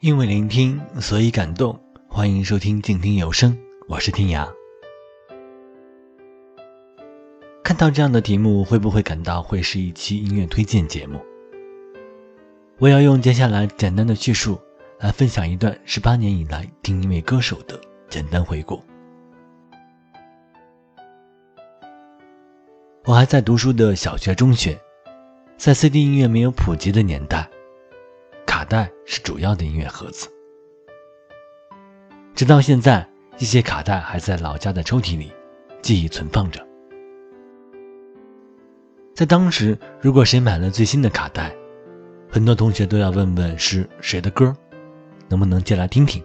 因为聆听，所以感动。欢迎收听静听有声，我是天涯。看到这样的题目，会不会感到会是一期音乐推荐节目？我要用接下来简单的叙述来分享一段十八年以来听一位歌手的简单回顾。我还在读书的小学、中学，在 CD 音乐没有普及的年代。卡带是主要的音乐盒子，直到现在，一些卡带还在老家的抽屉里，记忆存放着。在当时，如果谁买了最新的卡带，很多同学都要问问是谁的歌，能不能借来听听。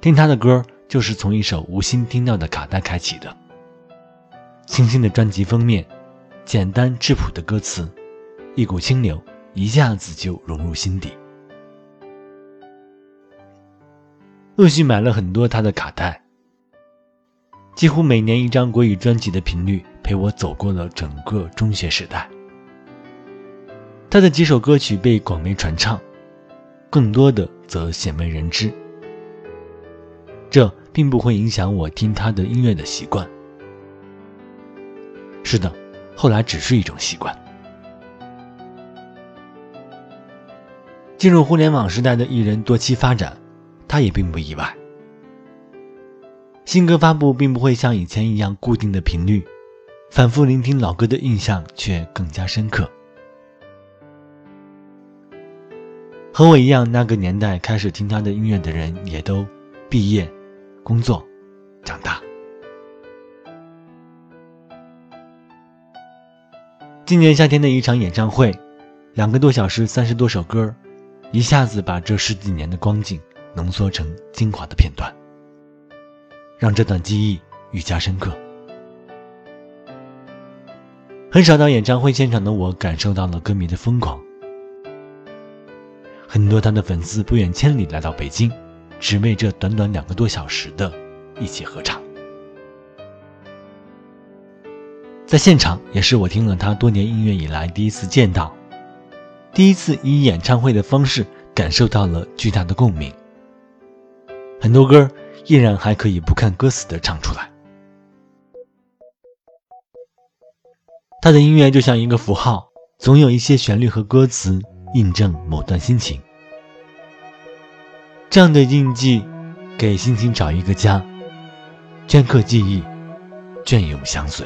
听他的歌，就是从一首无心听到的卡带开启的。清新的专辑封面，简单质朴的歌词，一股清流。一下子就融入心底。陆续买了很多他的卡带，几乎每年一张国语专辑的频率陪我走过了整个中学时代。他的几首歌曲被广为传唱，更多的则鲜为人知。这并不会影响我听他的音乐的习惯。是的，后来只是一种习惯。进入互联网时代的艺人多期发展，他也并不意外。新歌发布并不会像以前一样固定的频率，反复聆听老歌的印象却更加深刻。和我一样，那个年代开始听他的音乐的人也都毕业、工作、长大。今年夏天的一场演唱会，两个多小时，三十多首歌。一下子把这十几年的光景浓缩成精华的片段，让这段记忆愈加深刻。很少到演唱会现场的我，感受到了歌迷的疯狂。很多他的粉丝不远千里来到北京，只为这短短两个多小时的一起合唱。在现场，也是我听了他多年音乐以来第一次见到。第一次以演唱会的方式感受到了巨大的共鸣，很多歌依然还可以不看歌词的唱出来。他的音乐就像一个符号，总有一些旋律和歌词印证某段心情。这样的印记，给心情找一个家，镌刻记忆，隽永相随。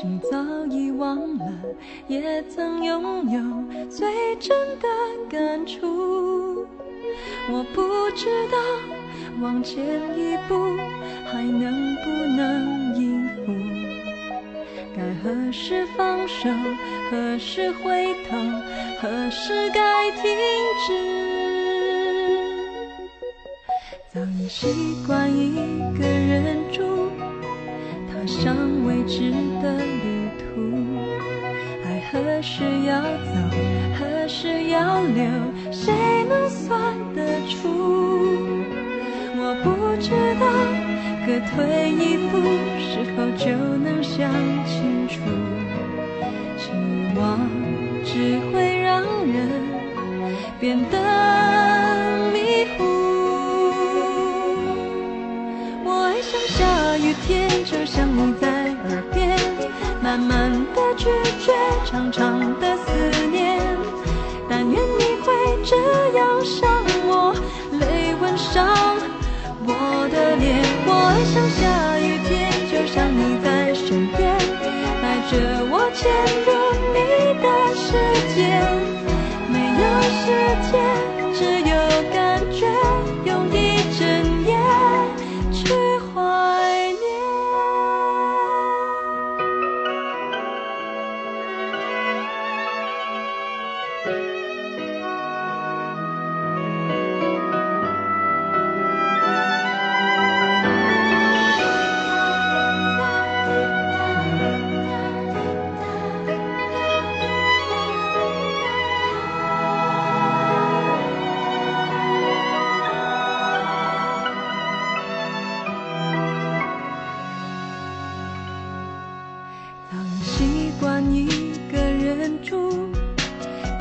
心早已忘了也曾拥有最真的感触。我不知道往前一步还能不能应付，该何时放手，何时回头，何时该停止。早已习惯一个人何时要走，何时要留，谁能算得出？我不知道，各退一步，是否就能想清楚？希望只会让人变得迷糊。我爱上下雨天。就像你在，慢慢的拒绝，长长的思念。但愿你会这样想我，泪吻上我的脸。我爱像下雨天，就像你在身边，带着我潜入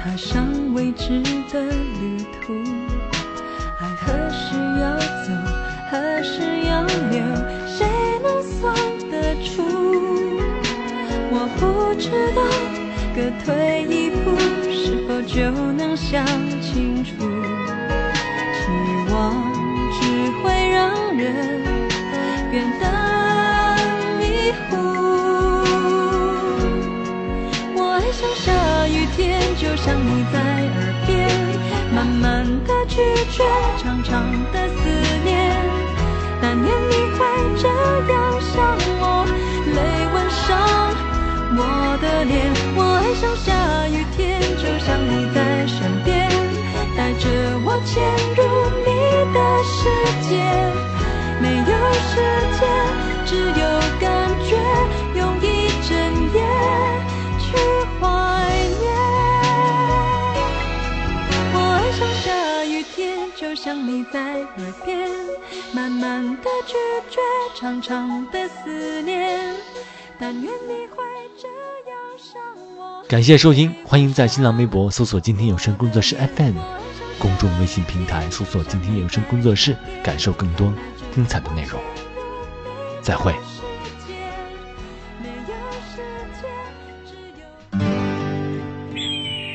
踏上未知的旅途，爱何时要走，何时要留，谁能算得出？我不知道，各退一步，是否就能想清楚？期望只会让人变得迷糊。我爱上天，就像你在耳边，慢慢的拒绝，长长的思念。但愿你会这样想我，泪吻上我的脸。我爱上下雨天，就像你在身边，带着我潜入你的世界。没有时间，只有你在耳边，慢慢的拒绝，长长的思念。但愿你会这样想我。感谢收听，欢迎在新浪微博搜索“今天有声工作室 FM”，公众微信平台搜索“今天有声工作室”，感受更多精彩的内容。再会。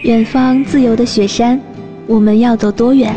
远方自由的雪山，我们要走多远？